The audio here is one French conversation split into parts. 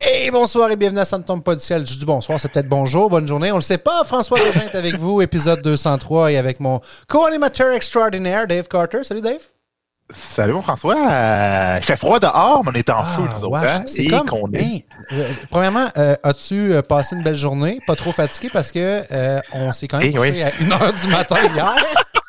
Et bonsoir et bienvenue à tombe pas du ciel. Je dis bonsoir, c'est peut-être bonjour, bonne journée. On le sait pas. François Lejeune est avec vous, épisode 203, et avec mon co-animateur extraordinaire, Dave Carter. Salut Dave. Salut mon François. Euh, il fait froid dehors, mais on est en feu, nous autres. hein? c'est comme- qu'on est- Hey, euh, premièrement, euh, as-tu euh, passé une belle journée? Pas trop fatigué parce que on s'est quand même Eh couché oui. à 1h du matin hier.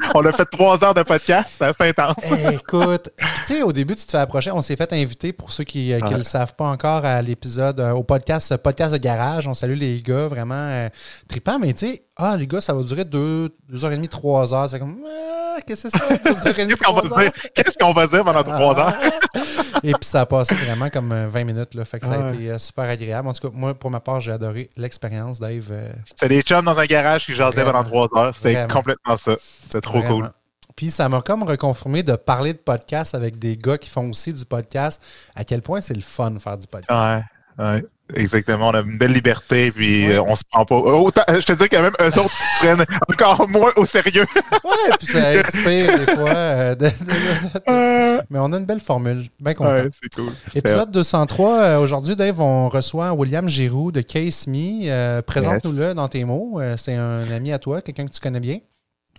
On a fait trois heures de podcast, c'est assez intense. Eh, écoute, tu sais, au début, tu te fais approcher. On s'est fait inviter, pour ceux qui ne Ouais. le savent pas encore, à l'épisode, euh, au podcast, podcast de garage. On salue les gars, vraiment euh, trippant. Mais tu sais, ah, les gars, ça va durer deux, deux heures et demie, trois heures. C'est comme, ah, qu'est-ce que c'est ça? Deux heures et demie, Qu'est-ce qu'on va heures? dire? Qu'est-ce qu'on va dire pendant trois heures? Ah! Et puis ça a passé vraiment comme euh, 20 minutes. Là, fait que ça a Ouais. été euh, super agréable. En tout cas, moi, pour ma part, j'ai adoré l'expérience, Dave. euh, C'était des chums dans un garage qui jasaient pendant trois heures. C'est Vraiment. complètement ça. C'est trop Vraiment. cool. Puis ça m'a comme reconfirmé de parler de podcast avec des gars qui font aussi du podcast, à quel point c'est le fun de faire du podcast. Ouais, ouais. Exactement, on a une belle liberté, puis Ouais. euh, on se prend pas. Autant, je te dis que même eux autres se prennent encore moins au sérieux. Ouais, puis ça inspire des fois. euh, de- de- de- Euh, Mais on a une belle formule. Bien content. ouais, c'est cool. Épisode 203. euh, Aujourd'hui, Dave, on reçoit William Giroux de Case Me. Présente-nous-le dans tes mots. C'est un ami à toi, quelqu'un que tu connais bien.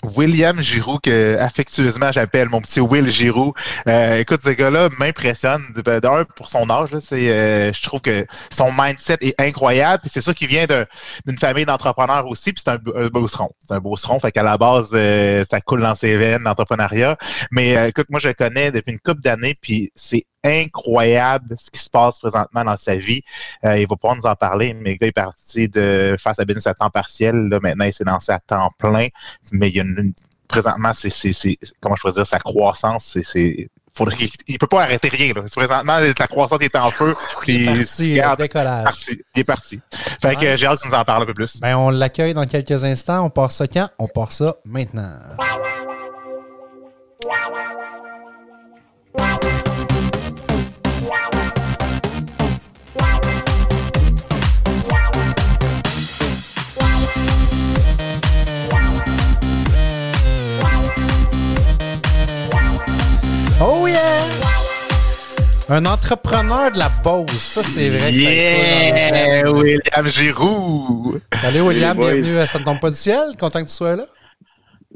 William Giroux, que affectueusement j'appelle mon petit Will Giroux. Euh, écoute, ce gars-là m'impressionne. Ben, D'un, pour son âge, là, c'est, euh, je trouve que son mindset est incroyable. C'est sûr qu'il vient d'une famille d'entrepreneurs aussi. Puis c'est un, un beauceron. C'est un beauceron. Fait qu'à la base, euh, ça coule dans ses veines, l'entrepreneuriat. Mais euh, écoute, moi, je le connais depuis une couple d'années. Puis c'est incroyable ce qui se passe présentement dans sa vie. Euh, il va pas nous en parler, mais gars est parti de faire sa business à temps partiel. Là, maintenant, il s'est lancé à temps plein mais il y a une, une- présentement, c'est, comment je pourrais dire, sa croissance, c'est, faudrait il peut pas arrêter rien. Là. Présentement, la croissance est en feu, puis Parti, il, le regarde, décollage. parti, il est parti. Fait que Nice. euh, j'ai hâte qu'il nous en parle un peu plus. Ben, on l'accueille dans quelques instants. On part ça quand? On part ça maintenant. Un entrepreneur de la Beauce. Ça, c'est vrai que ça Yeah, écoute William Giroux! Salut William, Hey, bienvenue à Ça ne tombe pas du ciel. Content que tu sois là.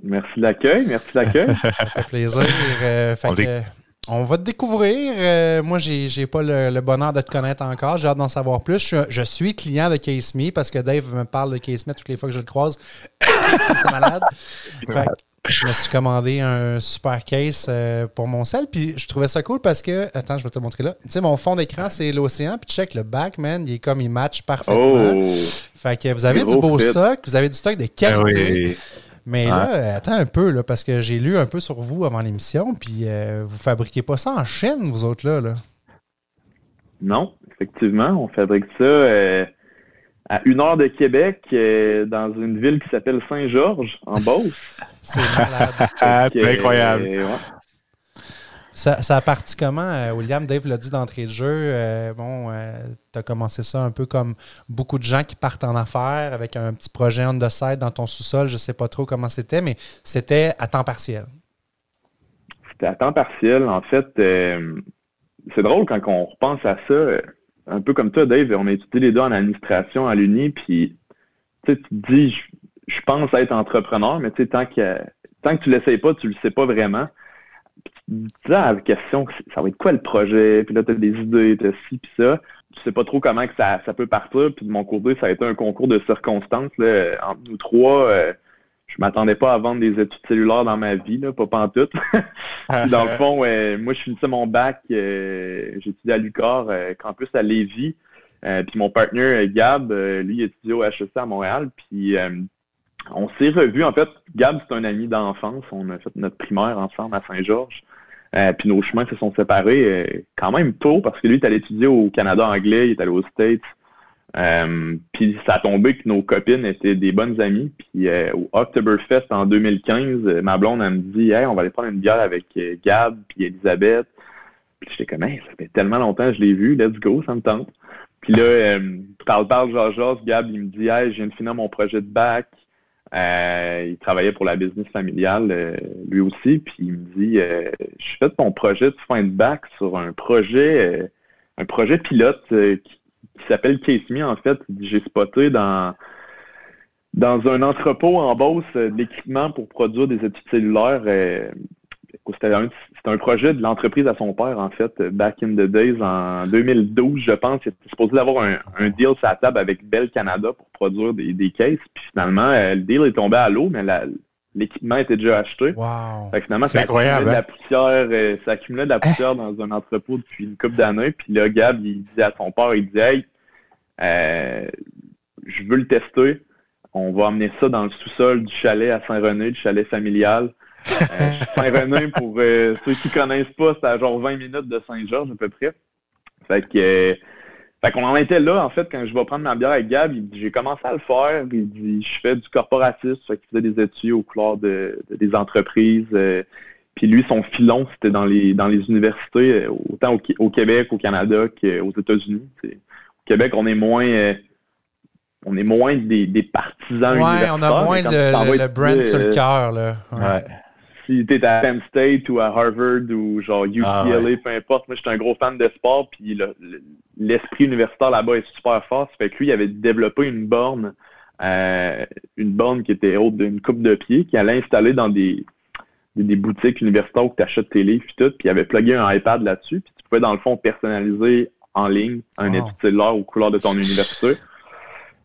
Merci de l'accueil, merci de l'accueil. Ça fait plaisir. Euh, fait On que, dé- on va te découvrir. Euh, moi, j'ai j'ai pas le, le bonheur de te connaître encore. J'ai hâte d'en savoir plus. Je suis, je suis client de Case Me parce que Dave me parle de Case Me toutes les fois que je le croise. C'est malade. Fait que je me suis commandé un super case euh, pour mon sel. Puis je trouvais ça cool parce que. Attends, je vais te le montrer là. Tu sais, mon fond d'écran, c'est l'océan. Puis check le back, man. Il est comme il match parfaitement. Oh, Fait que vous avez du beau fit. stock. Vous avez du stock de Ah qualité. oui. Mais là, euh, attends un peu, là, parce que j'ai lu un peu sur vous avant l'émission, puis euh, vous fabriquez pas ça en Chine, vous autres, là. là. non, effectivement, on fabrique ça euh, à une heure de Québec, euh, dans une ville qui s'appelle Saint-Georges, en Beauce. C'est malade. Ah, incroyable. euh, ouais. ça, ça a parti comment, euh, William? Dave l'a dit d'entrée de jeu. euh, bon, tu as commencé ça un peu comme beaucoup de gens qui partent en affaires avec un petit projet on the side dans ton sous-sol. Je sais pas trop comment c'était, mais c'était à temps partiel. C'était à temps partiel. En fait, euh, c'est drôle quand on repense à ça. Un peu comme toi, Dave, on a étudié les deux en administration à l'Uni, puis tu te dis, je, je pense être entrepreneur, mais tant que, tant que tu l'essayes pas, tu le sais pas vraiment. Puis tu te dis à la question, ça va être quoi le projet? Puis là, tu as des idées, tu as ci, puis ça. Tu sais pas trop comment que ça, ça peut partir. Puis de mon côté, ça a été un concours de circonstances. Là. Entre nous trois, euh, je m'attendais pas à vendre des études cellulaires dans ma vie, là, pas pantoute. Dans le fond, euh, moi, je finissais mon bac, euh, étudié à l'UQAR, euh, campus à Lévis. Euh, puis mon partenaire, euh, Gab, euh, lui, il étudiait au HEC à Montréal. Puis euh, on s'est revus. En fait, Gab, c'est un ami d'enfance. On a fait notre primaire ensemble à Saint-Georges. Euh, puis nos chemins se sont séparés euh, quand même tôt parce que lui, il est allé étudier au Canada anglais, il est allé aux States. Euh, puis ça a tombé que nos copines étaient des bonnes amies. Puis euh, au Oktoberfest en 2015, euh, ma blonde, elle me dit Hey, on va aller prendre une bière avec euh, Gab puis Elisabeth. Puis j'étais comme Hey, ça fait tellement longtemps que je l'ai vu, let's go, ça me tente. Puis là, euh, parle, parle, genre, Gab, il me dit Hey, je viens de finir mon projet de bac. Euh, il travaillait pour la business familiale, lui aussi. Puis il me dit Je fais ton projet de fin de bac sur un projet, un projet pilote euh, qui qui s'appelle Case Me, en fait. J'ai spoté dans, dans un entrepôt en Beauce de l'équipement pour produire des études cellulaires. C'était un, projet de l'entreprise à son père, en fait, back in the days, en 2012, je pense. Il était supposé avoir un, un, deal sur la table avec Bell Canada pour produire des, des cases. Puis finalement, le deal est tombé à l'eau, mais la, l'équipement était déjà acheté. Wow. finalement, ça accumulait, de la hein? poussière, euh, ça accumulait de la poussière dans un entrepôt depuis une couple d'années. Puis là, Gab, il disait à son père, il disait Hey, euh, je veux le tester. On va emmener ça dans le sous-sol du chalet à Saint-René, du chalet familial. Euh, Saint-René, pour ceux qui connaissent pas, c'est à genre 20 minutes de Saint-Georges à peu près. Fait que fait qu'on en était là, en fait, quand je vais prendre ma bière avec Gab, il dit, j'ai commencé à le faire, il dit, je fais du corporatisme, fait qu'il faisait des études aux couleurs de, des entreprises. Euh, puis lui, son filon, c'était dans les dans les universités, euh, autant au, Québec, au Canada qu'aux États-Unis. Au Québec, on est moins euh, on est moins des, des partisans ouais, on a moins le, le, brand sur le cœur, là. Ouais si t'es à Penn State ou à Harvard ou genre UCLA, ah, peu importe. Moi, je suis un gros fan de sport, puis l'esprit universitaire là-bas est super fort. Ça fait que lui, il avait développé une borne, euh, une borne qui était haute d'une coupe de pied, qui allait installer dans des, des, boutiques universitaires où tu achètes tes livres et tout, puis il avait plugué un iPad là-dessus, puis tu pouvais dans le fond personnaliser en ligne un wow. étude cellulaire aux couleurs de ton université.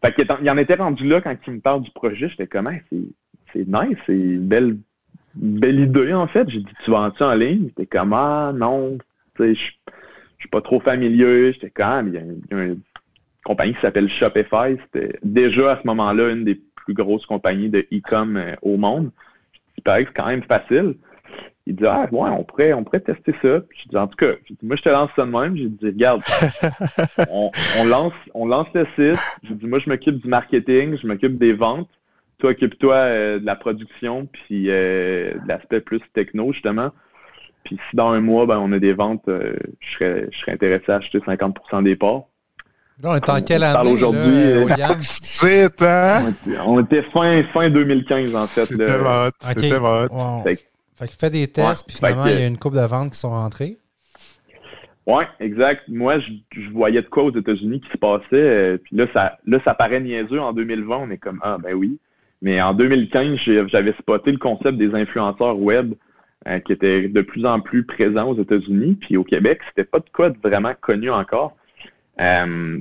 Fait qu'il il en était rendu là quand il me parle du projet, j'étais comme c'est nice, c'est une belle belle idée, en fait. J'ai dit, tu vends-tu en ligne? J'étais comme, ah, non, je suis pas trop familier. J'étais comme, il y, a une compagnie qui s'appelle Shopify. C'était déjà à ce moment-là une des plus grosses compagnies de e-com euh, au monde. Il paraît que c'est quand même facile. Il dit, ah, ouais, on pourrait, on pourrait tester ça. J'ai dit, en tout cas, moi, je te lance ça de même. J'ai dit, regarde, on, lance, on lance le site. J'ai dit, moi, je m'occupe du marketing, je m'occupe des ventes toi, occupe-toi euh, de la production, puis euh, de l'aspect plus techno, justement. Puis si dans un mois, ben, on a des ventes, euh, je, serais, je serais intéressé à acheter 50% des parts. Là, on est en quelle année? aujourd'hui. C'est, hein? On était fin, fin 2015, en fait. C'était mort. C'était. Fait, que fais des tests, puis finalement, il y a une coupe de ventes qui sont rentrées. Oui, exact. Moi, je, je, voyais de quoi aux États-Unis qui se passait. puis là ça, là, ça paraît niaiseux en 2020. On est comme, ah, ben oui. Mais en 2015, j'avais spoté le concept des influenceurs web euh, qui était de plus en plus présent aux États-Unis. Puis au Québec, c'était pas de quoi vraiment connu encore. Euh,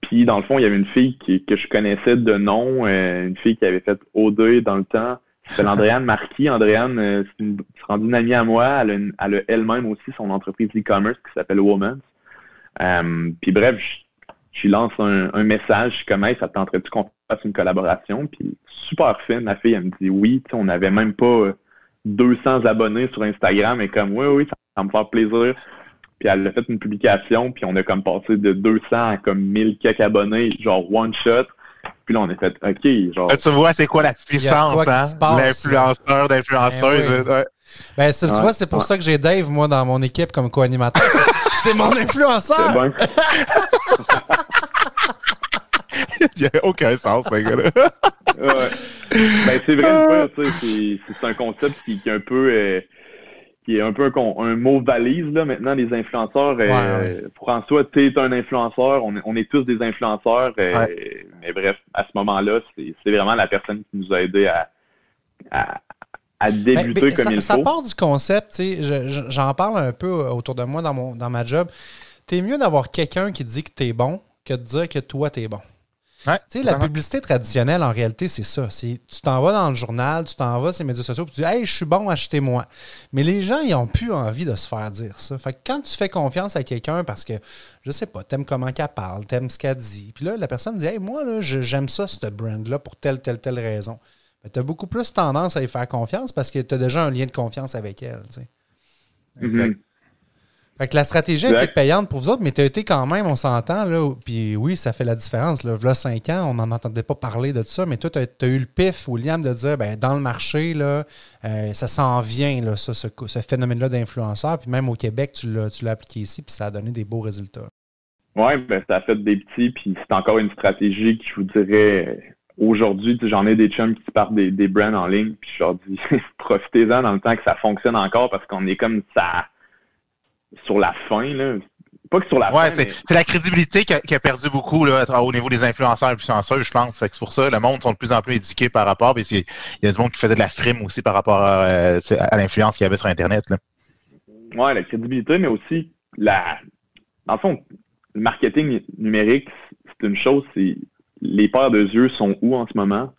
puis dans le fond, il y avait une fille que je connaissais de nom, euh, une fille qui avait fait OD dans le temps. C'est Andréane Marquis. Andréane, c'est une, une amie à moi. Elle a, elle-même aussi son entreprise e-commerce qui s'appelle Woman. puis bref, je, lui lance un, message comme hey, ça tenterait-tu qu'on fasse une collaboration? Puis super fine. Ma fille, elle me dit oui. On n'avait même pas 200 euh, abonnés sur Instagram. Et comme, oui, oui, ça va me faire plaisir. Puis elle a fait une publication, puis on a comme passé de 200 à comme 1000 quelques abonnés, genre one shot. Puis là, on a fait, OK, genre. tu vois, c'est quoi la puissance, hein? L'influenceur, d'influenceuse. Ben, ben tu vois, c'est pour ça que j'ai Dave, moi, dans mon équipe comme co-animateur. c'est mon influenceur! Il n'y a aucun sens, ce gars-là. ouais. Ben, c'est vrai, c'est un concept qui, est un peu. Euh, qui est un peu un, mot valise, là, maintenant, les influenceurs. Euh, François, tu es un influenceur, on est, on est tous des influenceurs. Euh, mais bref, à ce moment-là, c'est vraiment la personne qui nous a aidé à, à, à ben, débuter comme ça, il ça faut. Ça part du concept, tu sais, j'en parle un peu autour de moi dans, mon, dans ma job. T'es mieux d'avoir quelqu'un qui dit que t'es bon que de dire que toi, t'es bon sais, la publicité traditionnelle, en réalité, c'est ça. Tu t'en vas dans le journal, tu t'en vas sur les médias sociaux, puis tu dis Hey, je suis bon, achetez-moi. Mais les gens, ils n'ont plus envie de se faire dire ça. Fait que quand tu fais confiance à quelqu'un parce que, je sais pas, t'aimes comment qu'elle parle, t'aimes ce qu'elle dit, puis là, la personne dit Hey, moi, là, j'aime ça, ce brand-là, pour telle, telle, telle raison. Tu as beaucoup plus tendance à y faire confiance parce que tu as déjà un lien de confiance avec elle. Mm-hmm. Fait que la stratégie était payante pour vous autres, mais tu as été quand même, on s'entend, là, puis oui, ça fait la différence. Là, là 5 ans, on n'en entendait pas parler de ça, mais toi, tu as, eu le pif, William, de dire, ben, dans le marché, là, euh, ça s'en vient, là, ça, ce, phénomène-là d'influenceur, puis même au Québec, tu l'as appliqué ici, puis ça a donné des beaux résultats. Oui, ben, ça a fait des petits, puis c'est encore une stratégie qui, je vous dirais, aujourd'hui, j'en ai des chums qui partent des, des brands en ligne, puis je leur dis, profitez-en dans le temps que ça fonctionne encore, parce qu'on est comme ça sur la fin, là, pas que sur la ouais, c'est la crédibilité qui a, perdu beaucoup là, au niveau des influenceurs et influenceurs, je pense. c'est pour ça le monde sont de plus en plus éduqués par rapport. Il y a du monde qui faisait de la frime aussi par rapport à, l'influence qu'il y avait sur Internet. Là. Ouais, la crédibilité, mais aussi la. Dans le fond, le marketing numérique, c'est une chose, c'est les paires de yeux sont où en ce moment?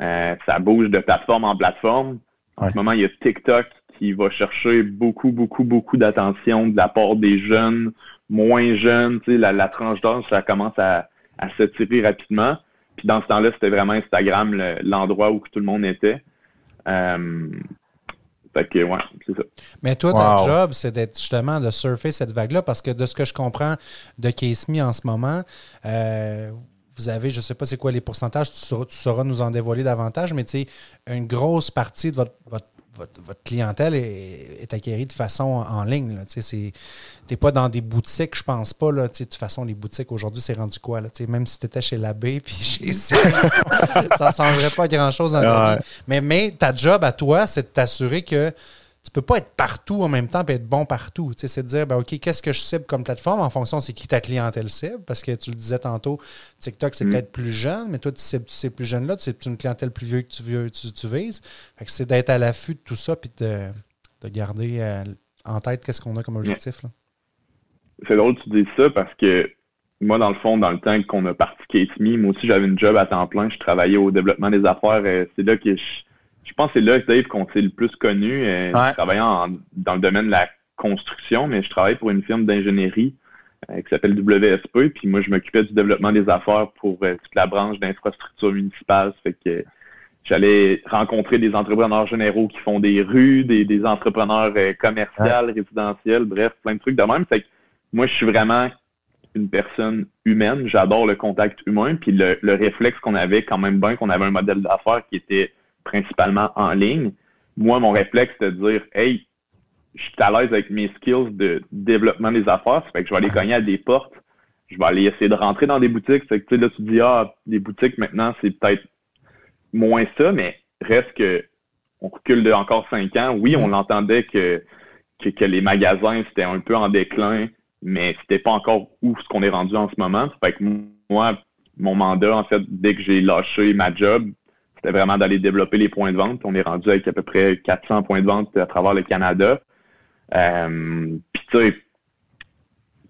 Euh, ça bouge de plateforme en plateforme. En ce moment, il y a TikTok qui va chercher beaucoup, beaucoup, beaucoup d'attention de la part des jeunes, moins jeunes. Tu sais, la, la tranche d'âge, ça commence à, à s'étirer rapidement. Puis dans ce temps-là, c'était vraiment Instagram l'endroit où tout le monde était. Euh, fait que, ouais, c'est ça. Mais toi, ton job, c'est d'être justement de surfer cette vague-là parce que de ce que je comprends de Case Me en ce moment, euh, vous avez, je ne sais pas c'est quoi les pourcentages, tu sauras, nous en dévoiler davantage, mais tu sais, une grosse partie de votre, votre, clientèle est, acquérie de façon en ligne. Tu n'es pas dans des boutiques, je pense pas. Là, de toute façon, les boutiques aujourd'hui, c'est rendu quoi? Là, même si tu étais chez l'abbé puis chez ça, ça ne changerait pas grand-chose. Mais, mais ta job à toi, c'est de t'assurer que tu peux pas être partout en même temps et être bon partout. Tu sais, c'est de dire, ben, OK, qu'est-ce que je cible comme plateforme en fonction, c'est qui ta clientèle cible? Parce que tu le disais tantôt, TikTok, c'est mm. peut-être plus jeune, mais toi, tu cibles ces plus jeunes-là, tu cibles une clientèle plus vieux que tu, tu, vises. Fait que c'est d'être à l'affût de tout ça puis de, de garder euh, en tête qu'est-ce qu'on a comme objectif. C'est drôle que tu dises ça parce que moi, dans le fond, dans le temps qu'on a parti Kate Me, moi aussi, j'avais une job à temps plein. Je travaillais au développement des affaires. Euh, c'est là que je je pense que c'est là, Dave, qu'on s'est le plus connu. Euh, travaillant dans le domaine de la construction, mais je travaille pour une firme d'ingénierie euh, qui s'appelle WSP. Puis moi, je m'occupais du développement des affaires pour euh, toute la branche d'infrastructure municipale. Fait que j'allais rencontrer des entrepreneurs généraux qui font des rues, des, entrepreneurs commerciaux, résidentiels, bref, plein de trucs de même. Fait que moi, je suis vraiment une personne humaine. J'adore le contact humain. Puis le, le réflexe qu'on avait quand même bien, qu'on avait un modèle d'affaires qui était principalement en ligne, moi, mon réflexe, c'est de dire, hey, je suis à l'aise avec mes skills de développement des affaires, ça fait que je vais aller cogner à des portes, je vais aller essayer de rentrer dans des boutiques. C'est que, là, tu dis, ah, des boutiques maintenant, c'est peut-être moins ça, mais reste que on recule de encore cinq ans. Oui, on l'entendait que, que, les magasins, c'était un peu en déclin, mais c'était pas encore où ce qu'on est rendu en ce moment. Ça fait que moi, mon mandat, en fait, dès que j'ai lâché ma job, c'était vraiment d'aller développer les points de vente. On est rendu avec à peu près 400 points de vente à travers le Canada. Euh, Puis tu sais,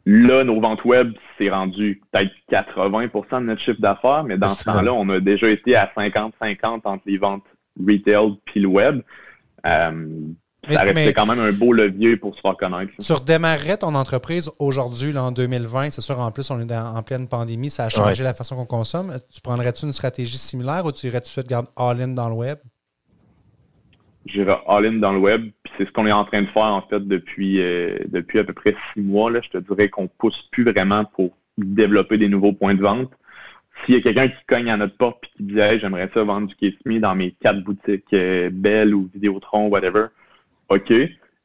là, nos ventes web, c'est rendu peut-être 80% de notre chiffre d'affaires, mais dans ce temps-là, on a déjà été à 50-50 entre les ventes retail puis le web. Euh, ça restait quand même un beau levier pour se faire connaître. Tu redémarrerais ton entreprise aujourd'hui, en 2020, c'est sûr, en plus, on est en pleine pandémie, ça a changé la façon qu'on consomme. Tu prendrais-tu une stratégie similaire ou tu irais-tu fait garder all-in dans le web? J'irais all-in dans le web, puis c'est ce qu'on est en train de faire, en fait, depuis, euh, depuis à peu près six mois. Là. Je te dirais qu'on pousse plus vraiment pour développer des nouveaux points de vente. S'il y a quelqu'un qui cogne à notre porte et qui dit j'aimerais ça vendre du Kiss dans mes quatre boutiques euh, Bell ou Vidéotron, whatever, OK,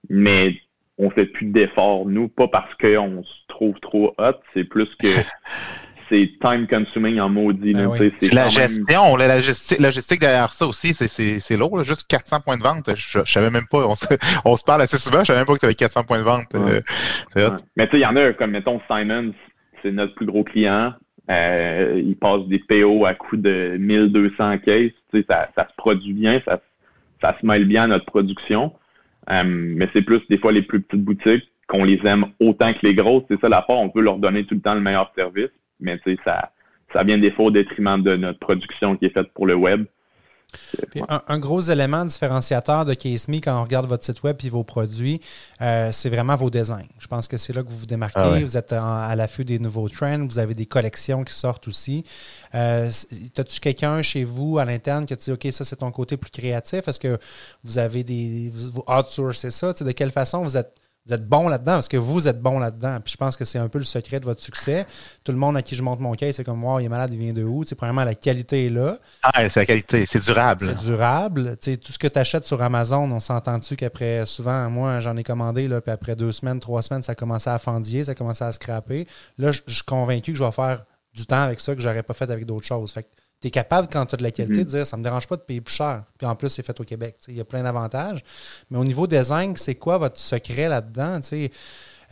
mais on fait plus d'efforts, nous, pas parce qu'on se trouve trop hot, c'est plus que c'est time consuming en maudit. Ben la gestion, la logistique, derrière ça aussi, c'est lourd. juste 400 points de vente. Je, ne savais même pas. On se, parle assez souvent. Je savais même pas que tu avais 400 points de vente. Euh, mais tu sais, il y en a comme, mettons, Simon, c'est notre plus gros client. Euh, il passe des PO à coût de 1200 caisses. Ça, ça se produit bien, ça, ça se mêle bien à notre production. Euh, mais c'est plus des fois les plus petites boutiques qu'on les aime autant que les grosses. C'est ça la part. On peut leur donner tout le temps le meilleur service, mais ça, ça vient des fois au détriment de notre production qui est faite pour le web un, gros élément différenciateur de CaseMe quand on regarde votre site web et vos produits, euh, c'est vraiment vos designs. Je pense que c'est là que vous vous démarquez. Ah vous êtes à l'affût des nouveaux trends. Vous avez des collections qui sortent aussi. Euh, As-tu quelqu'un chez vous à l'interne qui te dit OK, ça c'est ton côté plus créatif? Est-ce que vous avez des. Vous outsourcez ça? de quelle façon vous êtes vous êtes bon là-dedans parce que vous êtes bon là-dedans. Puis je pense que c'est un peu le secret de votre succès. Tout le monde à qui je montre mon case, c'est comme moi, il est malade, il vient de où? C'est premièrement, la qualité est là. Ah, c'est la qualité, c'est durable. C'est durable. sais, tout ce que tu achètes sur Amazon, on s'entend-tu qu'après, souvent, moi, j'en ai commandé, là, puis après deux semaines, trois semaines, ça commençait à fendiller, ça commençait à scraper. Là, je suis convaincu que je vais faire du temps avec ça que j'aurais pas fait avec d'autres choses. Fait tu es capable, quand tu as de la qualité, mhm. de dire ça me dérange pas de payer plus cher. Puis en plus, c'est fait au Québec. Il y a plein d'avantages. Mais au niveau design, c'est quoi votre secret là-dedans?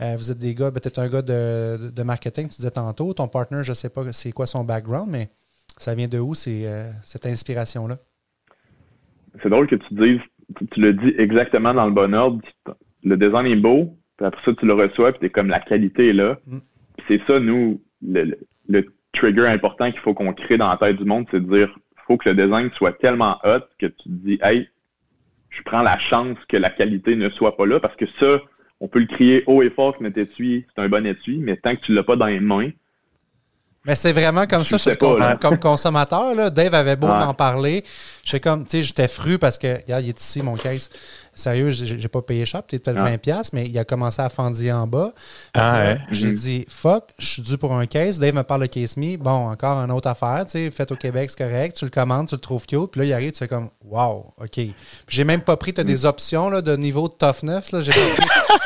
Euh, vous êtes des gars, peut-être un gars de, de, marketing, tu disais tantôt. Ton partner, je ne sais pas c'est quoi son background, mais ça vient de où euh, cette inspiration-là? C'est drôle que tu dises, tu, le dis exactement dans le bon ordre. Le design est beau, puis après ça, tu le reçois, puis tu es comme la qualité est là. Mm. c'est ça, nous, le, le trigger important qu'il faut qu'on crée dans la tête du monde, c'est de dire faut que le design soit tellement hot que tu te dis Hey, je prends la chance que la qualité ne soit pas là parce que ça, on peut le crier haut et fort que notre étui, c'est un bon étui, mais tant que tu ne l'as pas dans les mains, mais c'est vraiment comme ça, comme consommateur. Là, Dave avait beau m'en parler. J'étais comme, tu sais, j'étais fru parce que, regarde, il est ici, mon case. Sérieux, j'ai pas payé cher, peut-être 20$, mais il a commencé à fendiller en bas. Ah, J'ai mhm. dit, fuck, je suis dû pour un case. Dave me parle de Case Me. Bon, encore une autre affaire, tu sais, fait au Québec, c'est correct. Tu le commandes, tu le trouves cute. Puis là, il arrive, tu fais comme, wow, OK. J'ai même pas pris, tu as des options là, de niveau de toughness. J'ai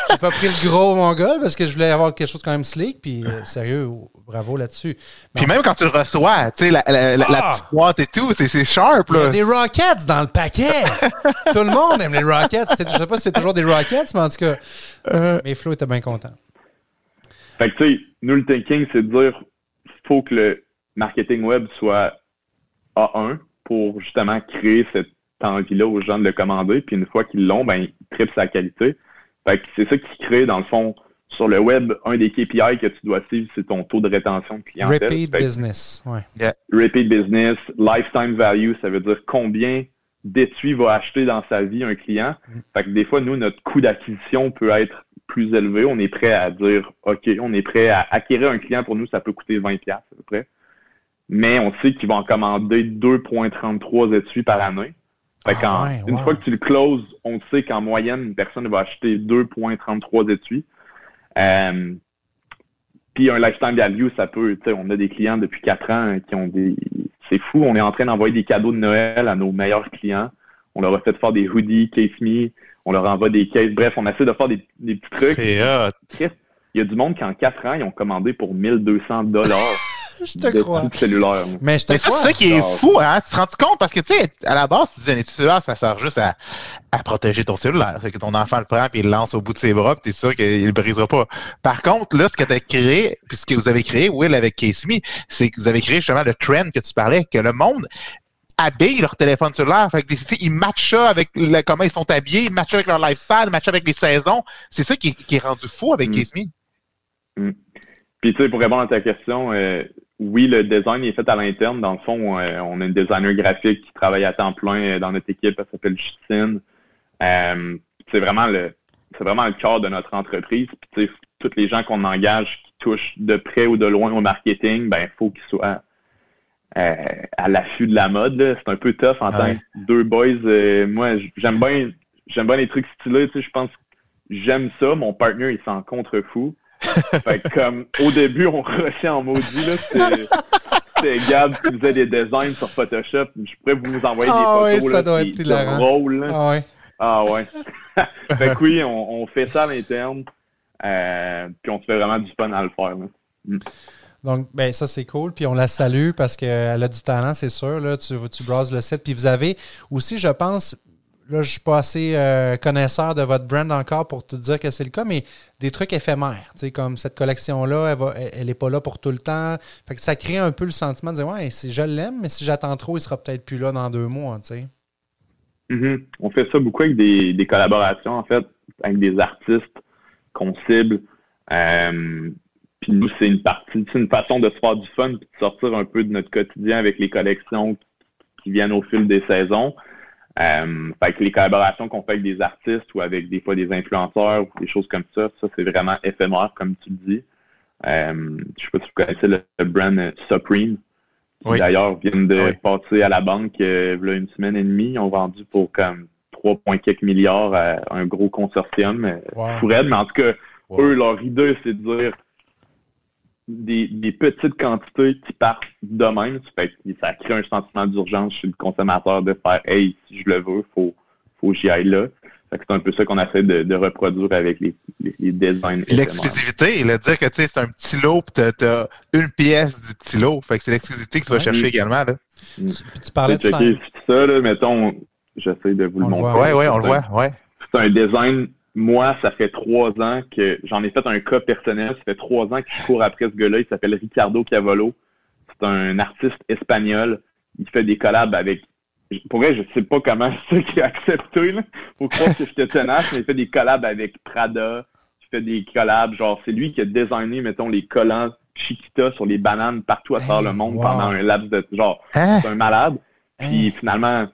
pas, pas, pris le gros mongol parce que je voulais avoir quelque chose quand même slick. Puis, euh, sérieux, bravo là-dessus. Puis même quand tu le reçois, tu sais, la, la, ah! petite boîte et tout, c'est sharp. Là. Il y a des Rockets dans le paquet. tout le monde aime les Rockets. Je sais pas si c'est toujours des Rockets, mais en tout cas, euh... mais Flo était bien content. Fait que tu sais, nous, le thinking, c'est de dire faut que le marketing web soit A1 pour justement créer cette envie-là aux gens de le commander. Puis une fois qu'ils l'ont, ben, ils triplent sa qualité. Fait que c'est ça qui crée, dans le fond, sur le web, un des KPI que tu dois suivre, c'est ton taux de rétention de clientèle. Repeat business, ouais. Repeat business, lifetime value, ça veut dire combien d'étuis va acheter dans sa vie un client. Fait que des fois, nous, notre coût d'acquisition peut être plus élevé. On est prêt à dire, OK, on est prêt à acquérir un client. Pour nous, ça peut coûter 20$ à peu près. Mais on sait qu'il va en commander 2,33 étuis par année. Fait ah Une fois que tu le closes, on sait qu'en moyenne, une personne va acheter 2,33 étuis. Euh, puis un lifetime value, ça peut, tu sais, on a des clients depuis quatre ans qui ont des. C'est fou, on est en train d'envoyer des cadeaux de Noël à nos meilleurs clients. On leur a fait faire des hoodies, case me, on leur envoie des cases. Bref, on essaie de faire des, petits trucs. C'est hot. Il y a du monde qui, en quatre ans, ils ont commandé pour 1200 dollars. je te crois. cellulaire. Mais je te C'est ça qui est fou, hein? Tu te rends compte? Parce que, tu sais, à la base, tu dis un cellulaire, ça sert juste à, à protéger ton cellulaire. C'est que ton enfant le prend puis il le lance au bout de ses bras puis t'es sûr qu'il ne brisera pas. Par contre, là, ce que tu as créé, puis ce que vous avez créé, Will, avec Casey, c'est que vous avez créé justement le trend que tu parlais, que le monde habille leur téléphone cellulaire. Fait que, ils matchent ça avec comment ils sont habillés, ils matchent avec leur lifestyle, ils matchent avec les saisons. C'est ça qui, est rendu fou avec mm. Mm. Puis, tu sais, pour répondre à ta question, euh, oui, le design est fait à l'interne. Dans le fond, euh, on a une designer graphique qui travaille à temps plein euh, dans notre équipe. Elle s'appelle Justine. Euh, c'est vraiment le c'est vraiment le cœur de notre entreprise. Puis, tous les gens qu'on engage qui touchent de près ou de loin au marketing, ben il faut qu'ils soient à l'affût de la mode. C'est un peu tough en tant que deux boys. moi, j'aime bien j'aime bien les trucs stylés. Je pense j'aime ça. Mon partner, il s'en contrefou fait comme, au début, on rushait en maudit, là. C'était Gab qui faisait des designs sur Photoshop. Je pourrais vous envoyer des ah photos, ça doit être de rôle, Ah ouais. Ah ouais. fait que oui, on, fait ça à l'interne. Euh, puis on se fait vraiment du fun à le faire. Mm. Donc, ben ça, c'est cool. Puis on la salue parce qu'elle a du talent, c'est sûr. Là, tu, tu browses le site. Puis vous avez aussi, je pense, là, je suis pas assez euh, connaisseur de votre brand encore pour te dire que c'est le cas, mais des trucs éphémères. Comme cette collection-là, elle n'est pas là pour tout le temps. Fait que ça crée un peu le sentiment de dire Ouais, si je l'aime, mais si j'attends trop, il sera peut-être plus là dans deux mois. Mm-hmm. On fait ça beaucoup avec des, collaborations, en fait, avec des artistes qu'on cible. Euh, puis nous, c'est une partie, c'est une façon de se faire du fun et de sortir un peu de notre quotidien avec les collections qui viennent au fil des saisons. Euh, fait que les collaborations qu'on fait avec des artistes ou avec des fois des influenceurs ou des choses comme ça, ça c'est vraiment éphémère, comme tu le dis. Euh, je sais pas si vous connaissez le, brand Supreme, qui d'ailleurs vient de passer à la banque euh, il y a une semaine et demie. Ils ont vendu pour comme 3,4 milliards à un gros consortium. Euh, wow. mais en tout cas, eux, leur idée, c'est de dire des, petites quantités qui partent de même. Ça, crée un sentiment d'urgence chez le consommateur de faire Hey, si je le veux, faut, faut que j'y aille là. C'est un peu ça qu'on essaie de, reproduire avec les, les, designs. L'exclusivité, il a dire que c'est un petit lot, tu as, une pièce du petit lot. Fait que c'est l'exclusivité que tu vas chercher également. Là. Tu, parlais de ça. ça, là, mettons, j'essaie de vous le montrer. Oui, oui, on le voit. Ouais. C'est un design moi, ça fait trois ans que j'en ai fait un cas personnel. Ça fait trois ans que je cours après ce gars-là. Il s'appelle Ricardo Cavallo. C'est un artiste espagnol. Il fait des collabs avec. Pour vrai, je sais pas comment c'est qu'il a accepté. Là. Faut croire que j'étais tenace, mais il fait des collabs avec Prada. Il fait des collabs. Genre, c'est lui qui a designé, mettons, les collants Chiquita sur les bananes partout à travers le monde pendant un laps de. Genre, hein? c'est un malade. Puis finalement,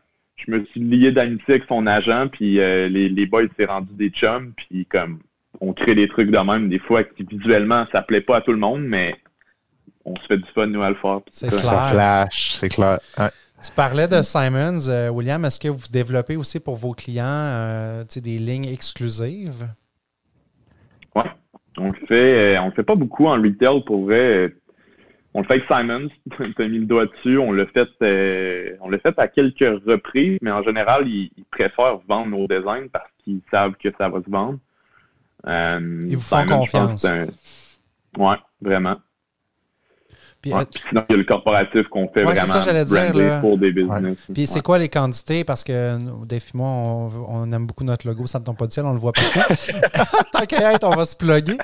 je me suis lié d'amitié avec son agent, puis euh, les, les boys s'est rendu des chums, puis comme on crée des trucs de même, des fois qui visuellement ça plaît pas à tout le monde, mais on se fait du fun nous à le faire. C'est clair. Ça flash, c'est clair. Tu parlais de Simons, euh, William. Est-ce que vous développez aussi pour vos clients euh, des lignes exclusives? Oui. On fait, on fait pas beaucoup en retail pour vrai on le fait avec Simons, tu as mis le doigt dessus. On l'a fait, euh, on l'a fait à quelques reprises, mais en général, ils, préfèrent vendre nos designs parce qu'ils savent que ça va se vendre. Euh, ils vous font confiance. Oui, vraiment. Puis, euh, sinon, il y a le corporatif qu'on fait vraiment ça, dire, pour des business. Puis c'est quoi les quantités? Parce que Dave et moi, on, aime beaucoup notre logo, ça ne tombe pas du ciel, on le voit partout. Tant qu'à être, on va se plugger.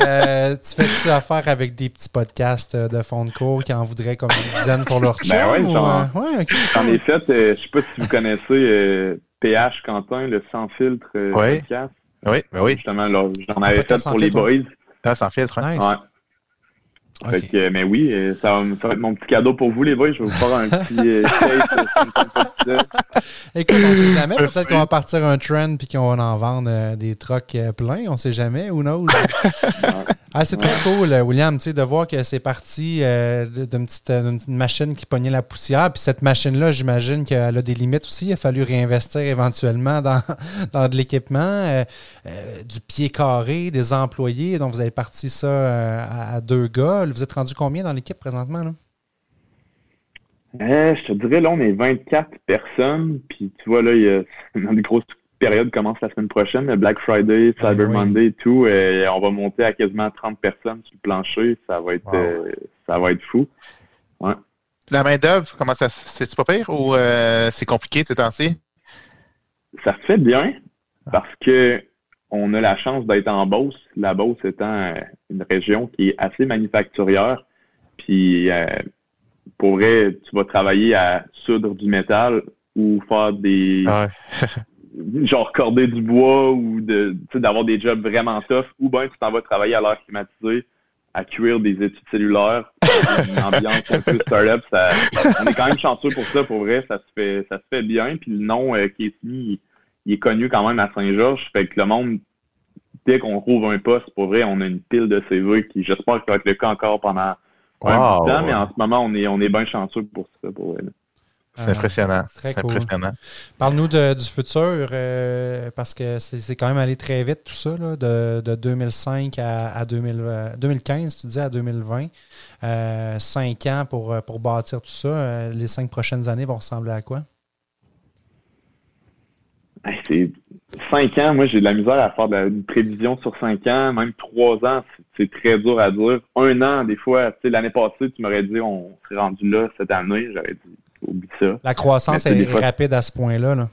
Euh, tu fais-tu affaire avec des petits podcasts euh, de fond de cours qui en voudraient comme une dizaine pour leur chum? Ben ouais, ouais, J'en ai fait, je ne sais pas si vous connaissez PH Quentin, le sans filtre podcast. Oui, ben oui. Justement, j'en avais fait pour les boys. Ah, sans filtre, hein? Ouais mais oui, euh, ça va, ça va, être mon petit cadeau pour vous, les boys. Je vais vous faire un petit shake. Euh, Écoute, on sait jamais. Peut-être qu'on va partir un trend puis qu'on va en vendre euh, des trucks pleins. On sait jamais. Who knows? ah, c'est très cool, William, de voir que c'est parti d'une petite, machine qui pognait la poussière. Puis cette machine-là, j'imagine qu'elle a des limites aussi. Il a fallu réinvestir éventuellement dans, dans de l'équipement, du pied carré, des employés. Donc, vous avez parti ça à, à deux gars vous êtes rendu combien dans l'équipe présentement? Là? Euh, je te dirais, là, on est 24 personnes. Puis tu vois, là, il y a une grosse période commence la semaine prochaine, Black Friday, ben Cyber Monday et tout. Et on va monter à quasiment 30 personnes sur le plancher. Ça va être, euh, ça va être fou. Ouais. La main-d'œuvre, comment ça c'est pas pire ou euh, c'est compliqué ces temps-ci? Ça se fait bien parce que on a la chance d'être en Beauce. La Beauce étant une région qui est assez manufacturière. Puis, euh, pour vrai, tu vas travailler à soudre du métal ou faire des. Ah genre corder du bois ou de d'avoir des jobs vraiment tough, ou bien tu t'en vas travailler à l'air climatisé, à cuire des études cellulaires, une ambiance un peu startup. Ça, on est quand même chanceux pour ça, pour vrai, ça se fait, ça se fait bien. Puis le nom euh, il, est connu quand même à Saint-Georges. Fait que le monde dès qu'on trouve un poste, pour vrai, on a une pile de CV qui, j'espère que ça va être le cas encore pendant un petit temps, mais en ce moment, on est, on est bien chanceux pour ça, pour vrai. C'est impressionnant. Très impressionnant. Parle-nous du futur, euh, parce que c'est quand même allé très vite tout ça, là, de, de, 2005 à, à 2015, euh, tu dis, à 2020. Euh, cinq ans pour, pour bâtir tout ça. les cinq prochaines années vont ressembler à quoi? C'est cinq ans, moi j'ai de la misère à faire de la, une prévision sur cinq ans, même trois ans, c'est très dur à dire. Un an, des fois, tu sais, l'année passée, tu m'aurais dit on serait rendu là cette année, j'aurais dit oublie ça. La croissance est rapide à ce point-là. Là.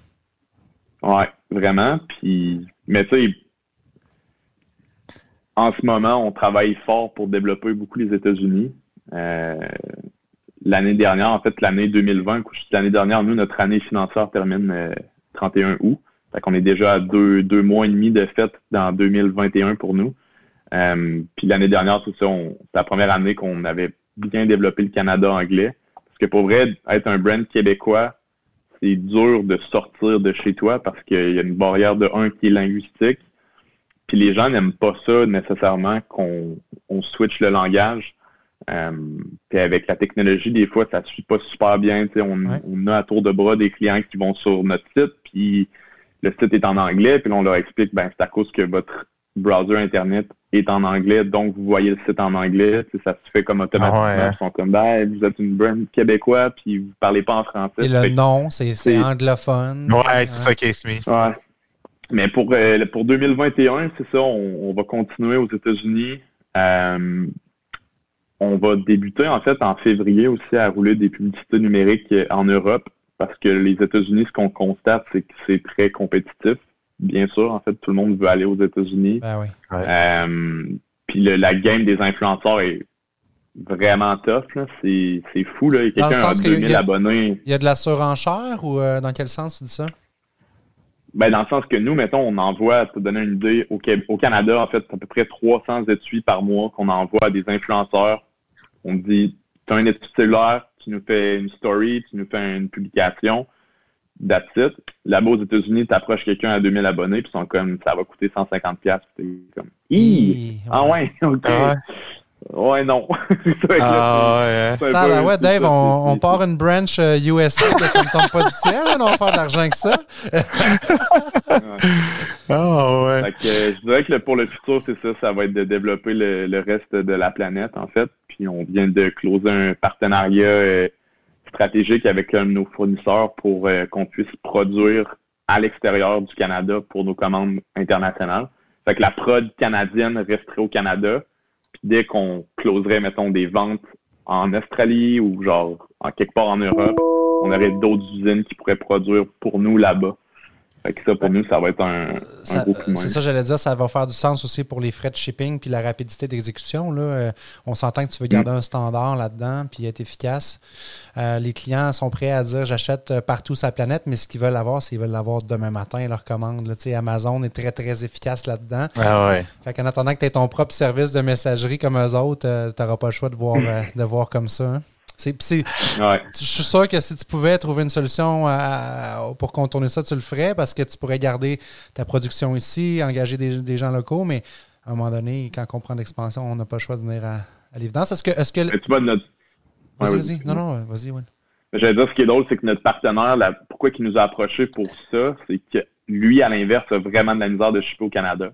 Ouais, vraiment. Puis, mais tu sais, en ce moment, on travaille fort pour développer beaucoup les États-Unis. Euh, l'année dernière, en fait, l'année 2020, l'année dernière, nous, notre année financière termine euh, 31 août. Fait qu'on est déjà à deux, deux mois et demi de fête dans 2021 pour nous. Euh, puis l'année dernière, c'est ça, c'est la première année qu'on avait bien développé le Canada anglais. Parce que pour vrai, être un brand québécois, c'est dur de sortir de chez toi parce qu'il y a une barrière de un qui est linguistique. Puis les gens n'aiment pas ça nécessairement qu'on on switch le langage. Euh, puis avec la technologie, des fois, ça ne suit pas super bien. On, on, a à tour de bras des clients qui vont sur notre site, puis le site est en anglais, puis on leur explique, ben, c'est à cause que votre browser Internet est en anglais, donc vous voyez le site en anglais, ça se fait comme automatiquement. Ah hein. Ils sont comme, ben, vous êtes une brand québécois, puis vous parlez pas en français. Et le nom, c'est anglophone. Ouais, c'est ça qui est mis. Ouais. Mais pour, euh, pour 2021, c'est ça, on, va continuer aux États-Unis. Euh, on va débuter en fait en février aussi à rouler des publicités numériques en Europe parce que les États-Unis, ce qu'on constate, c'est que c'est très compétitif. Bien sûr. En fait, tout le monde veut aller aux États-Unis. Ben oui. Euh, puis la game des influenceurs est vraiment tough. C'est, fou. Là. Il y a quelqu'un à 2000 abonnés. Il y a de la surenchère ou euh, dans quel sens tu dis ça? Ben, dans le sens que nous, mettons, on envoie, pour te donner une idée, au, au Canada, en fait, c'est à peu près 300 étuis par mois qu'on envoie à des influenceurs. On dit, tu as un étui cellulaire, tu nous fais une story, tu nous fais une publication. That's it. Là-bas, aux États-Unis, tu approches quelqu'un à 2000 abonnés, puis ils sont comme, ça va coûter 150$. Puis comme, Ah ouais, ok. Ah Ouais, non. ah, ouais. Ah, ben ouais, Dave, on, part une branch USA, euh, ça ne tombe pas du ciel, on va faire de l'argent que ça. Ah, ouais. Fait que, euh, je dirais que pour le futur, c'est ça, ça va être de développer le, reste de la planète, en fait. Puis on vient de closer un partenariat euh, stratégique avec de nos fournisseurs pour qu'on puisse produire à l'extérieur du Canada pour nos commandes internationales. Fait que la prod canadienne resterait au Canada dès qu'on closerait, mettons, des ventes en Australie ou genre en quelque part en Europe, on aurait d'autres usines qui pourraient produire pour nous là-bas. Fait que ça, pour nous, ça va être un, gros coup C'est ça, j'allais dire, ça va faire du sens aussi pour les frais de shipping puis la rapidité d'exécution. Là. Euh, on s'entend que tu veux garder mm. un standard là-dedans puis être efficace. Euh, les clients sont prêts à dire j'achète euh, partout sur la planète, mais ce qu'ils veulent avoir, c'est qu'ils veulent l'avoir demain matin, leur commande. Là. Amazon est très, très efficace là-dedis. Ah ouais. Fait qu'en attendant que tu aies ton propre service de messagerie comme eux autres, tu n'auras pas le choix de voir, de voir comme ça. Hein. Je suis sûr que si tu pouvais trouver une solution pour contourner ça, tu le ferais parce que tu pourrais garder ta production ici, engager des, gens locaux, mais à un moment donné, quand on prend l'expansion, on n'a pas le choix de venir à, l'évidence. Est-ce que. Est-ce que... Vas-y, vas-y. Non, non, vas-y, oui. J'allais dire, ce qui est drôle, c'est que notre partenaire, pourquoi il nous a approchés pour ça, c'est que lui, à l'inverse, a vraiment de la misère de shipper au Canada.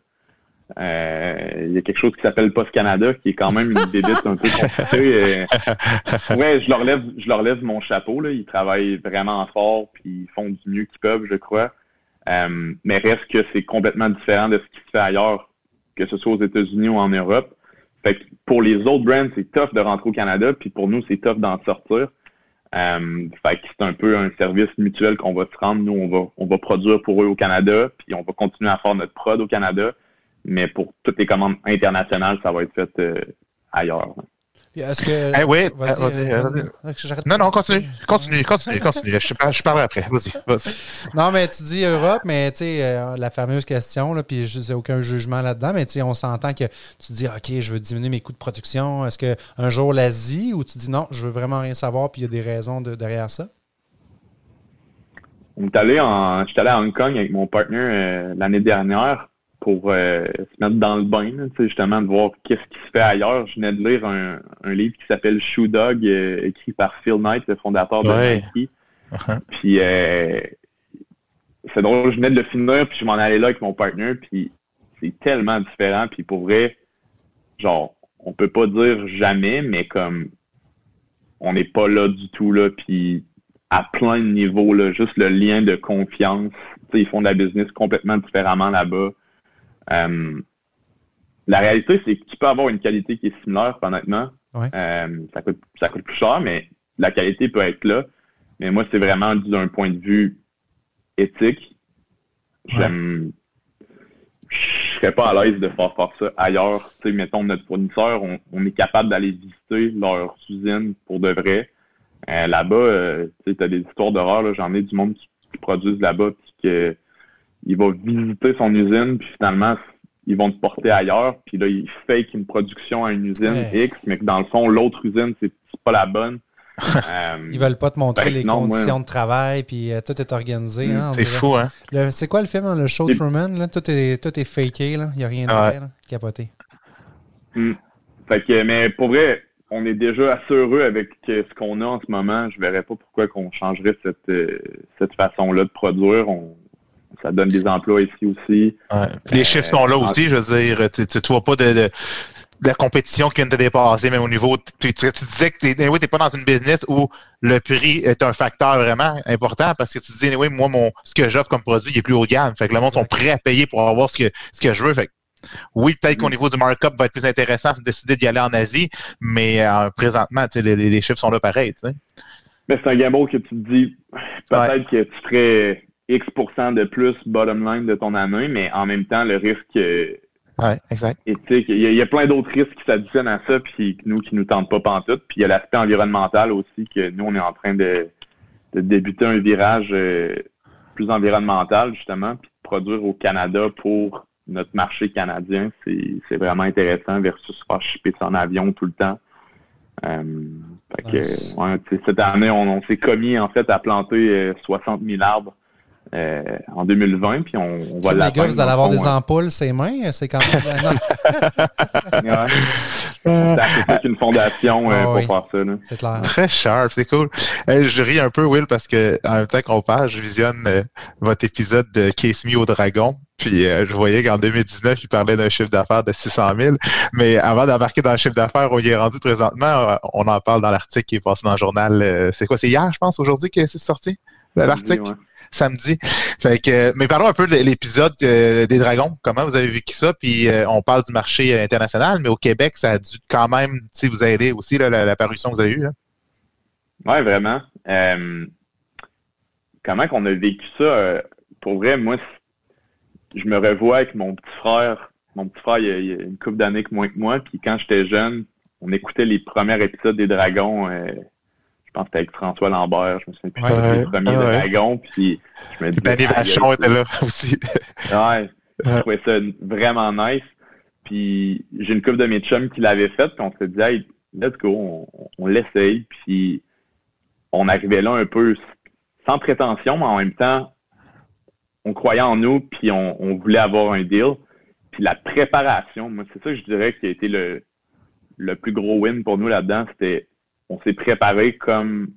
Euh, il y a quelque chose qui s'appelle Post Canada, qui est quand même une débite un peu compliquée. Euh, ouais, je leur lève, je leur lève mon chapeau. Là. Ils travaillent vraiment fort, puis ils font du mieux qu'ils peuvent, je crois. Euh, mais reste que c'est complètement différent de ce qui se fait ailleurs, que ce soit aux États-Unis ou en Europe. Fait que pour les autres brands, c'est tough de rentrer au Canada, puis pour nous, c'est tough d'en sortir. fait que c'est un peu un service mutuel qu'on va se rendre. Nous, on va, on va produire pour eux au Canada, puis on va continuer à faire notre prod au Canada mais pour toutes les commandes internationales, ça va être fait euh, ailleurs. Est-ce que. Eh oui, euh, non, non, continue. Continue, continue, continue. je, je parlerai après. Vas-y, vas-y. Non, mais tu dis Europe, mais tu sais, euh, la fameuse question, là, puis je n'ai aucun jugement là-dedans, mais tu sais, on s'entend que tu dis, OK, je veux diminuer mes coûts de production. Est-ce qu'un jour l'Asie, ou tu dis non, je veux vraiment rien savoir, puis il y a des raisons derrière ça? On est allé en, je suis allé à Hong Kong avec mon partner l'année dernière pour euh, se mettre dans le bain, justement, de voir qu'est-ce qui se fait ailleurs. Je venais de lire un, livre qui s'appelle Shoe Dog, euh, écrit par Phil Knight, le fondateur de Nike. Uh-huh. Puis euh, c'est drôle, je venais de le finir, puis je m'en allais là avec mon partner, puis c'est tellement différent. Puis pour vrai, genre, on peut pas dire jamais, mais comme on n'est pas là du tout, là, puis à plein de niveaux, là, juste le lien de confiance. ils font de la business complètement différemment là-bas. Euh, la réalité, c'est que tu peux avoir une qualité qui est similaire, honnêtement. Euh, ça, coûte, ça coûte plus cher, mais la qualité peut être là. Mais moi, c'est vraiment d'un point de vue éthique. J'aime. Je serais pas à l'aise de faire, faire ça ailleurs. Tu sais, mettons, notre fournisseur, on, est capable d'aller visiter leur usine pour de vrai. Euh, là-bas, tu as des histoires d'horreur. J'en ai du monde qui, qui produisent là-bas puis que il va visiter son usine, puis finalement, ils vont te porter ailleurs, puis là, il fake une production à une usine X, mais que dans le fond, l'autre usine, c'est pas la bonne. euh, ils veulent pas te montrer les conditions de travail, puis euh, tout est organisé. Hein, c'est fou, hein? C'est quoi le film, hein, le show Truman? Là? Tout, est, tout est faké, là. il n'y a rien faire, capoté. Mm. Fait que, mais pour vrai, on est déjà assez heureux avec ce qu'on a en ce moment. Je verrais pas pourquoi qu'on changerait cette, euh, cette façon-là de produire. On, ça donne des emplois ici aussi. Les chiffres sont là euh, aussi, je veux dire, tu ne vois pas de, la compétition qui vient de te dépasser, mais au niveau, tu, disais que tu n'es pas dans une business où le prix est un facteur vraiment important parce que tu dis, oui, moi, mon, ce que j'offre comme produit, il est plus haut de gamme. Fait que le monde sont prêts à payer pour avoir ce que, ce que je veux. Fait oui, peut-être qu'au mm. niveau du markup va être plus intéressant de décider d'y aller en Asie, mais euh, présentement, les, les, chiffres sont là pareil. Mais c'est un gamble que tu te dis, peut-être que tu ferais X de plus bottom line de ton année, mais en même temps, le risque Ouais, exact. éthique, il y, y a plein d'autres risques qui s'additionnent à ça, puis que nous, qui nous tentent pas pantoute. Puis il y a l'aspect environnemental aussi, que nous, on est en train de, de débuter un virage euh, plus environnemental, justement, puis de produire au Canada pour notre marché canadien. C'est c'est vraiment intéressant versus faire shipper ça en avion tout le temps. Euh, fait que, ouais, tu sais, cette année, on, on s'est commis en fait à planter euh, 60 000 arbres euh, en 2020, puis on, on va les gars, vous allez le avoir fond, des hein. ampoules, ses mains, c'est quand même. non, Ouais. C'est qu'une fondation euh, Ah pour oui. faire ça. Là. c'est clair. Très sharp, c'est cool. Euh, je ris un peu, Will, parce que en même temps qu'on parle, je visionne euh, votre épisode de Case Me au Dragon. Puis euh, je voyais qu'en 2019, il parlait d'un chiffre d'affaires de 600 000. Mais avant d'embarquer dans le chiffre d'affaires où il est rendu présentement, euh, on en parle dans l'article qui est passé dans le journal. euh, c'est quoi? C'est hier, je pense, aujourd'hui que c'est sorti? L'article? Ouais. samedi. Fait que, mais parlons un peu de l'épisode euh, des Dragons. Comment vous avez vécu ça? Puis euh, on parle du marché euh, international, mais au Québec, ça a dû quand même vous aider aussi, là, la, la parution que vous avez eue. Ouais, vraiment. Euh, comment qu'on a vécu ça? pour vrai, moi, je me revois avec mon petit frère. Mon petit frère, il y a, il y a une couple d'années que moins que moi. Puis quand j'étais jeune, on écoutait les premiers épisodes des Dragons. euh, pense que c'était avec François Lambert. Je me souviens plus Ouais. c'était les Ouais. Dragons. Puis je me disais, Danny Vachon était là aussi. Ouais, je trouvais ça vraiment nice. Puis j'ai une couple de mes chums qui l'avaient fait, puis on s'est dit, hey, let's go, on, on l'essaye. Puis on arrivait là un peu sans prétention, mais en même temps, on croyait en nous, puis on, on voulait avoir un deal. Puis la préparation, moi, c'est ça que je dirais qui a été le, le plus gros win pour nous là-dedans, c'était on s'est préparé comme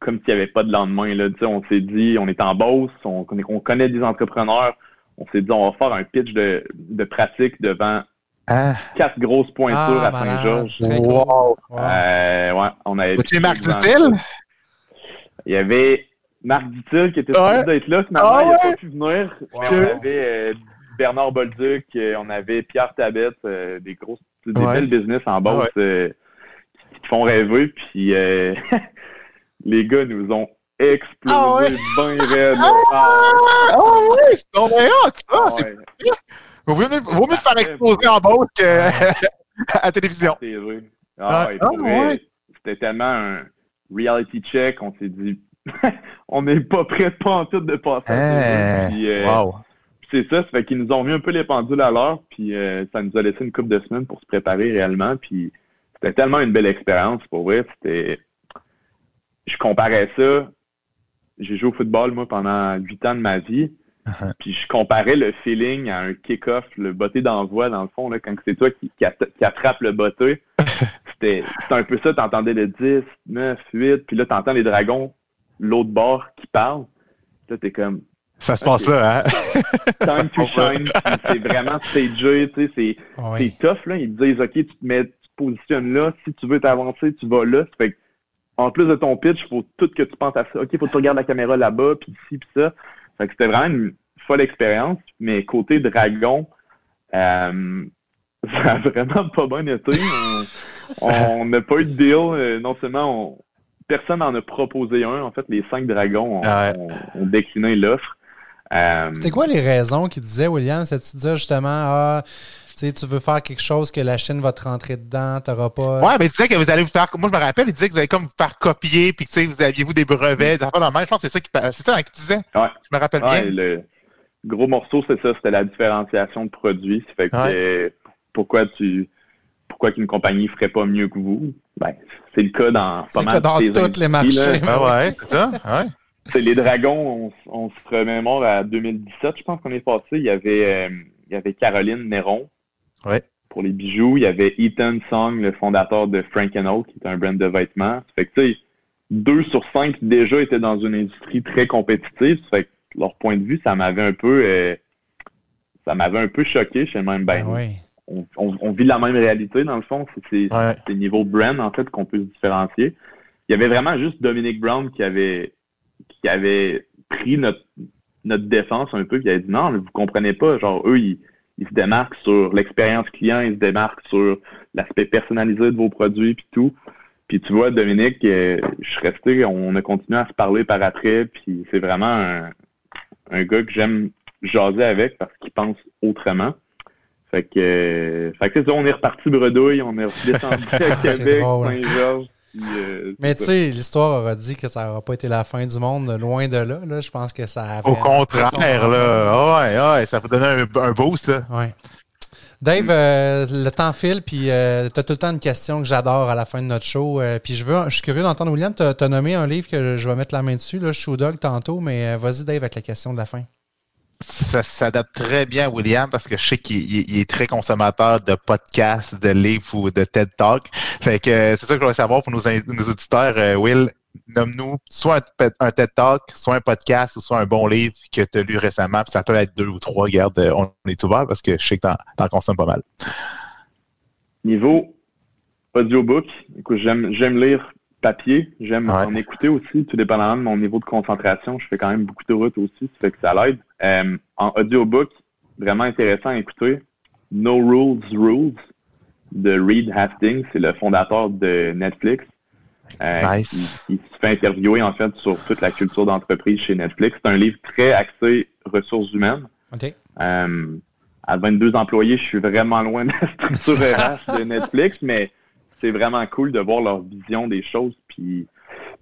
comme s'il n'y avait pas de lendemain. Là. Tu sais, on s'est dit, on est en Beauce, on, connaît- on connaît des entrepreneurs, on s'est dit, on va faire un pitch de, de pratique devant Ah, quatre grosses pointures Ah, à. Saint-Georges. Cool. Wow. Euh, ouais, on avait tu es Marc Dutil? Il y avait Marc Dutil qui était Ouais. supposé d'être là, finalement, Ah il n'a ouais? pas pu venir. Wow. Mais on avait euh, Bernard Bolduc, euh, on avait Pierre Tabette, euh, des grosses, des Ouais. belles business en Beauce Ah euh, qui font rêver. Puis euh, les gars nous ont explosé Ah ouais? bien raide. Ah, Ah, Ah oui, c'est ton ça. c'est. Vaut mieux, vaut mieux te faire exploser en bas que à la télévision. C'est vrai. Ah, Ouais. ouais. C'était tellement un reality check, on s'est dit, on n'est pas prêt pas en tout de passer. Puis, euh, wow. C'est ça, ça fait qu'ils nous ont mis un peu les pendules à l'heure, puis euh, ça nous a laissé une couple de semaines pour se préparer réellement, puis c'était tellement une belle expérience, pour vrai. C'était, je comparais ça. J'ai joué au football moi pendant huit ans de ma vie, Uh-huh. puis je comparais le feeling à un kick-off, le botté d'envoi dans le fond là, quand c'est toi qui, qui, atta- qui attrape le botté. C'était, c'était un peu ça. T'entendais le 10, 9, 8, puis là t'entends les dragons l'autre bord qui parlent. Là t'es comme Ça se passe là, hein? time to shine. C'est vraiment stagé, tu sais, c'est, Ah c'est tough, là. Ils te disent, OK, tu te mets, positionnes là. Si tu veux t'avancer, tu vas là. Ça fait que, en plus de ton pitch, il faut tout que tu penses à ça. OK, il faut que tu regardes la caméra là-bas, puis ici, puis ça. Fait que c'était vraiment une folle expérience. Mais côté dragon, euh, ça a vraiment pas bien été. On- n'a pas eu de deal. Euh, Non seulement on- personne n'en a proposé un. En fait, les cinq dragons ont, Ah ouais. ont- ont décliné l'offre. Euh, C'était quoi les raisons qu'il disait, William? C'est-tu dire justement, ah, sais, tu veux faire quelque chose que la Chine va te rentrer dedans, t'auras pas. Ouais, mais il disait que vous allez vous faire. Moi, je me rappelle, il disait que vous allez comme vous faire copier, puis que tu sais, vous aviez-vous des brevets, des affaires dans le même. Je pense que c'est ça qui C'est ça hein, qu'il disait. Ouais. Je me rappelle Ouais, bien. le gros morceau, c'est ça, c'était la différenciation de produits. Ça fait que Ouais. pourquoi tu pourquoi qu'une compagnie ferait pas mieux que vous? Ben, c'est le cas dans pas mal dans toutes tous les marchés. Ah ouais, c'est ça? Ouais. C'est les dragons, on, on se remémore à 2017, je pense qu'on est passé. Il y avait, euh, il y avait Caroline Néron Ouais. pour les bijoux. Il y avait Ethan Song, le fondateur de Frank Oak, qui est un brand de vêtements. Ça fait que, tu sais, deux sur cinq déjà étaient dans une industrie très compétitive. Ça fait que leur point de vue, ça m'avait un peu, euh, ça m'avait un peu choqué. Je sais même, ben, Ben oui. on, on- on vit la même réalité dans le fond. C'est- Ouais. niveau brand, en fait, qu'on peut se différencier. Il y avait vraiment juste Dominic Brown qui avait, qui avait pris notre, notre défense un peu, qui avait dit non, mais vous comprenez pas. Genre, eux, ils, ils se démarquent sur l'expérience client, ils se démarquent sur l'aspect personnalisé de vos produits, puis tout. Puis tu vois, Dominique, euh, je suis resté, on a continué à se parler par après, puis c'est vraiment un, un gars que j'aime jaser avec parce qu'il pense autrement. Fait que, euh, fait que on est reparti bredouille, on est descendu à Québec, Saint-Georges. Euh, Mais tu sais, l'histoire aura dit que ça n'aura pas été la fin du monde, loin de là. là. Je pense que ça Au contraire, là. Ouais, ouais, ça vous donner un, un boost. Là. Ouais. Dave, euh, le temps file, puis euh, tu as tout le temps une question que j'adore à la fin de notre show. Euh, puis je veux, je suis curieux d'entendre, William, tu as, nommé un livre que je vais mettre la main dessus. Là, au dog tantôt, mais vas-y, Dave, avec la question de la fin. Ça s'adapte très bien à William parce que je sais qu'il est très consommateur de podcasts, de livres ou de TED Talk. Fait que c'est ça que je voudrais savoir pour nos, auditeurs. Will, nomme-nous soit un, TED Talk, soit un podcast, ou soit un bon livre que tu as lu récemment. Ça peut être deux ou trois. Regarde, euh, on est ouvert parce que je sais que tu en, consommes pas mal. Niveau audiobook, j'aime lire papier, j'aime en écouter aussi, tout dépendamment de mon niveau de concentration. Je fais quand même beaucoup de routes aussi, ça fait que ça l'aide. Euh, en audiobook, vraiment intéressant à écouter. No Rules Rules de Reed Hastings, c'est le fondateur de Netflix. Euh, il, se fait interviewer en fait sur toute la culture d'entreprise chez Netflix. C'est un livre très axé ressources humaines. Euh, à 22 employés, je suis vraiment loin de la structure RH de Netflix, mais c'est vraiment cool de voir leur vision des choses, puis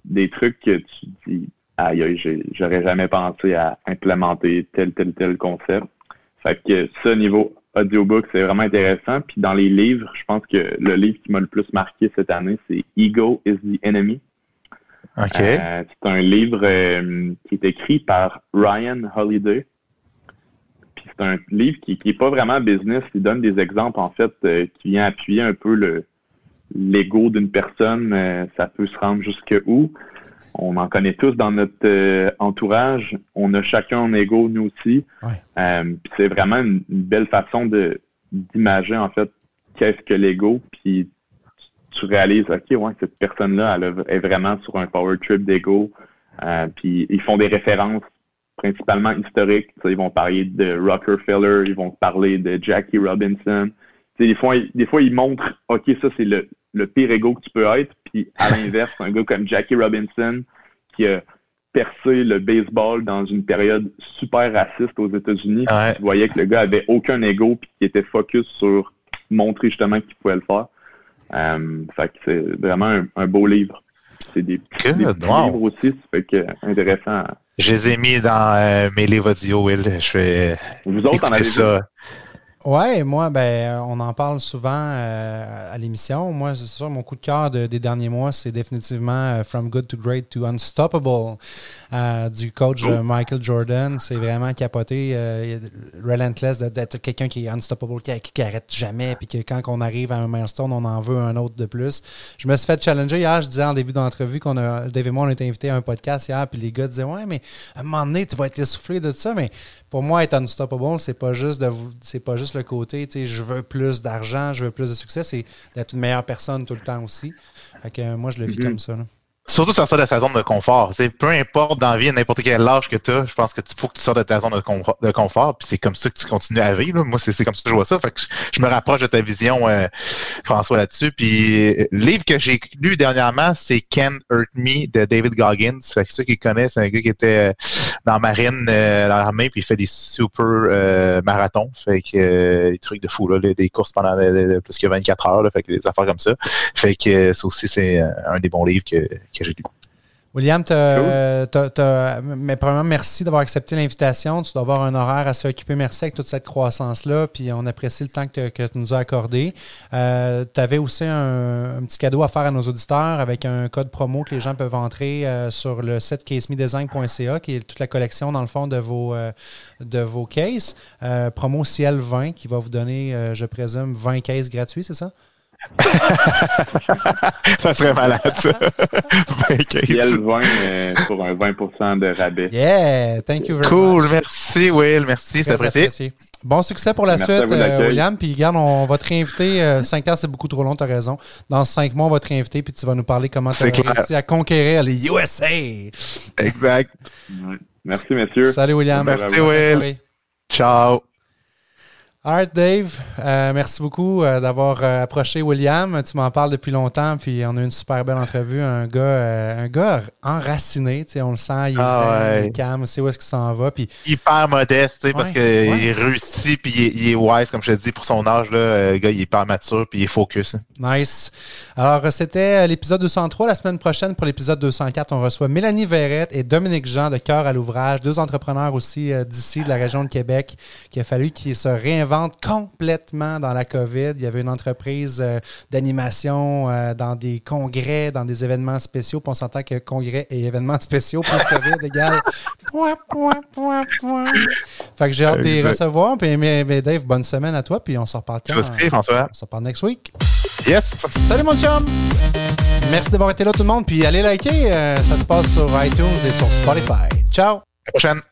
des trucs que tu dis, aïe, j'aurais jamais pensé à implémenter tel, tel, tel concept. Fait que ce niveau audiobook, c'est vraiment intéressant. Puis dans les livres, je pense que le livre qui m'a le plus marqué cette année, c'est Ego is the Enemy. OK. Euh, c'est un livre euh, qui est écrit par Ryan Holiday. Puis c'est un livre qui n'est pas vraiment business. Il donne des exemples, en fait, euh, qui vient appuyer un peu le l'ego d'une personne. ça peut se rendre jusque où? On en connaît tous dans notre entourage. On a chacun un ego, nous aussi. Ouais. c'est vraiment une, belle façon de d'imager, en fait, qu'est-ce que l'ego. Puis tu réalises, OK, ouais, cette personne-là, elle est vraiment sur un power trip d'ego. Euh, puis ils font des références principalement historiques. ils vont parler de Rockefeller, ils vont parler de Jackie Robinson. des fois, des fois, ils montrent, OK, ça, c'est le, le pire ego que tu peux être. Puis à l'inverse, un gars comme Jackie Robinson qui a percé le baseball dans une période super raciste aux États-Unis. Tu voyais que le gars avait aucun ego puis qui était focus sur montrer justement qu'il pouvait le faire. Euh, fait que c'est vraiment un, beau livre. C'est des, petits, livres aussi, ça fait que intéressant. Je les ai mis dans euh, mes livres audio, Will. Je vais Vous autres, en avez ça. Ouais, moi, ben, on en parle souvent euh, à l'émission. Moi, c'est sûr, mon coup de cœur des derniers mois, c'est définitivement euh, From Good to Great to Unstoppable euh, du coach oh. Michael Jordan. C'est vraiment capoté, relentless, d'être quelqu'un qui est unstoppable, qui, qui, arrête jamais, puis que quand on arrive à un milestone, on en veut un autre de plus. Je me suis fait challenger hier, je disais en début d'entrevue qu'on a, Dave et moi, on a été invités à un podcast hier, puis les gars disaient, ouais, mais à un moment donné, tu vas être essoufflé de ça, mais pour moi, être unstoppable, c'est pas juste de c'est pas juste le côté, tu sais, je veux plus d'argent, je veux plus de succès, c'est d'être une meilleure personne tout le temps aussi. Fait que euh, moi, je le vis mm-hmm. comme ça. Là. Surtout ça de sa zone de confort. peu importe dans la vie, n'importe quel âge que tu as, je pense que tu faut que tu sors de ta zone de, confort. Puis c'est comme ça que tu continues à vivre. Moi, c'est comme ça que je vois ça. Fait que je, me rapproche de ta vision, euh, François, là-dessus. Puis le livre que j'ai lu dernièrement, c'est Can Hurt Me de David Goggins. Fait que ceux qui connaissent, c'est un gars qui était euh, dans la marine, euh, dans l'armée, puis il fait des super marathons. Fait que des trucs de fou, là, des courses pendant plus que 24 heures. Fait que des affaires comme ça. Fait que ça aussi, c'est un des bons livres que que j'ai William, mais premièrement, merci d'avoir accepté l'invitation. Tu dois avoir un horaire assez occupé. Merci avec toute cette croissance-là. Puis on apprécie le temps que, tu nous as accordé. Euh, tu avais aussi un, petit cadeau à faire à nos auditeurs avec un code promo que les gens peuvent entrer euh, sur le site casemedesign.ca, qui est toute la collection, dans le fond, de vos, euh, de vos cases. promo Ciel 20 qui va vous donner, je présume, 20 cases gratuits, c'est ça? Ça serait malade, ça. 20 Il y a le 20 pour un 20% de rabais. Yeah, thank you very cool, merci, Will, merci, c'est apprécié. Bon succès pour la suite, euh, William. Puis, regarde, on va te réinviter. 5 euh, ans, c'est beaucoup trop long, tu as raison. Dans 5 mois, on va te réinviter, puis tu vas nous parler comment tu as réussi à conquérir les USA. Exact. Merci, messieurs. Salut, William. Merci, Will. Ciao. All Dave. Euh, merci beaucoup euh, d'avoir euh, approché William. Tu m'en parles depuis longtemps, puis on a eu une super belle entrevue. Un gars, un gars enraciné, on le sent, il est ah, est calme, sait où est-ce qu'il s'en va. Puis... Hyper modeste, parce qu'il est réussi, puis il est, wise, comme je te dis, pour son âge. Là, le gars, il est hyper mature, puis il est focus. Nice. Alors, c'était l'épisode 203. La semaine prochaine, pour l'épisode 204, on reçoit Mélanie Verrette et Dominique Jean de Cœur à l'ouvrage, deux entrepreneurs aussi d'ici, de la région de Québec, qui a fallu qu'ils se réinventent complètement dans la COVID. Il y avait une entreprise euh, d'animation euh, dans des congrès, dans des événements spéciaux. Puis on s'entend que congrès et événements spéciaux plus COVID égale. fait que j'ai hâte de les recevoir. Puis, mais, Dave, bonne semaine à toi. Puis on se reparle quand? François. On se reparle next week. Yes. Salut mon chum. Merci d'avoir été là tout le monde. Puis allez liker. Euh, ça se passe sur iTunes et sur Spotify. Ciao. À la prochaine.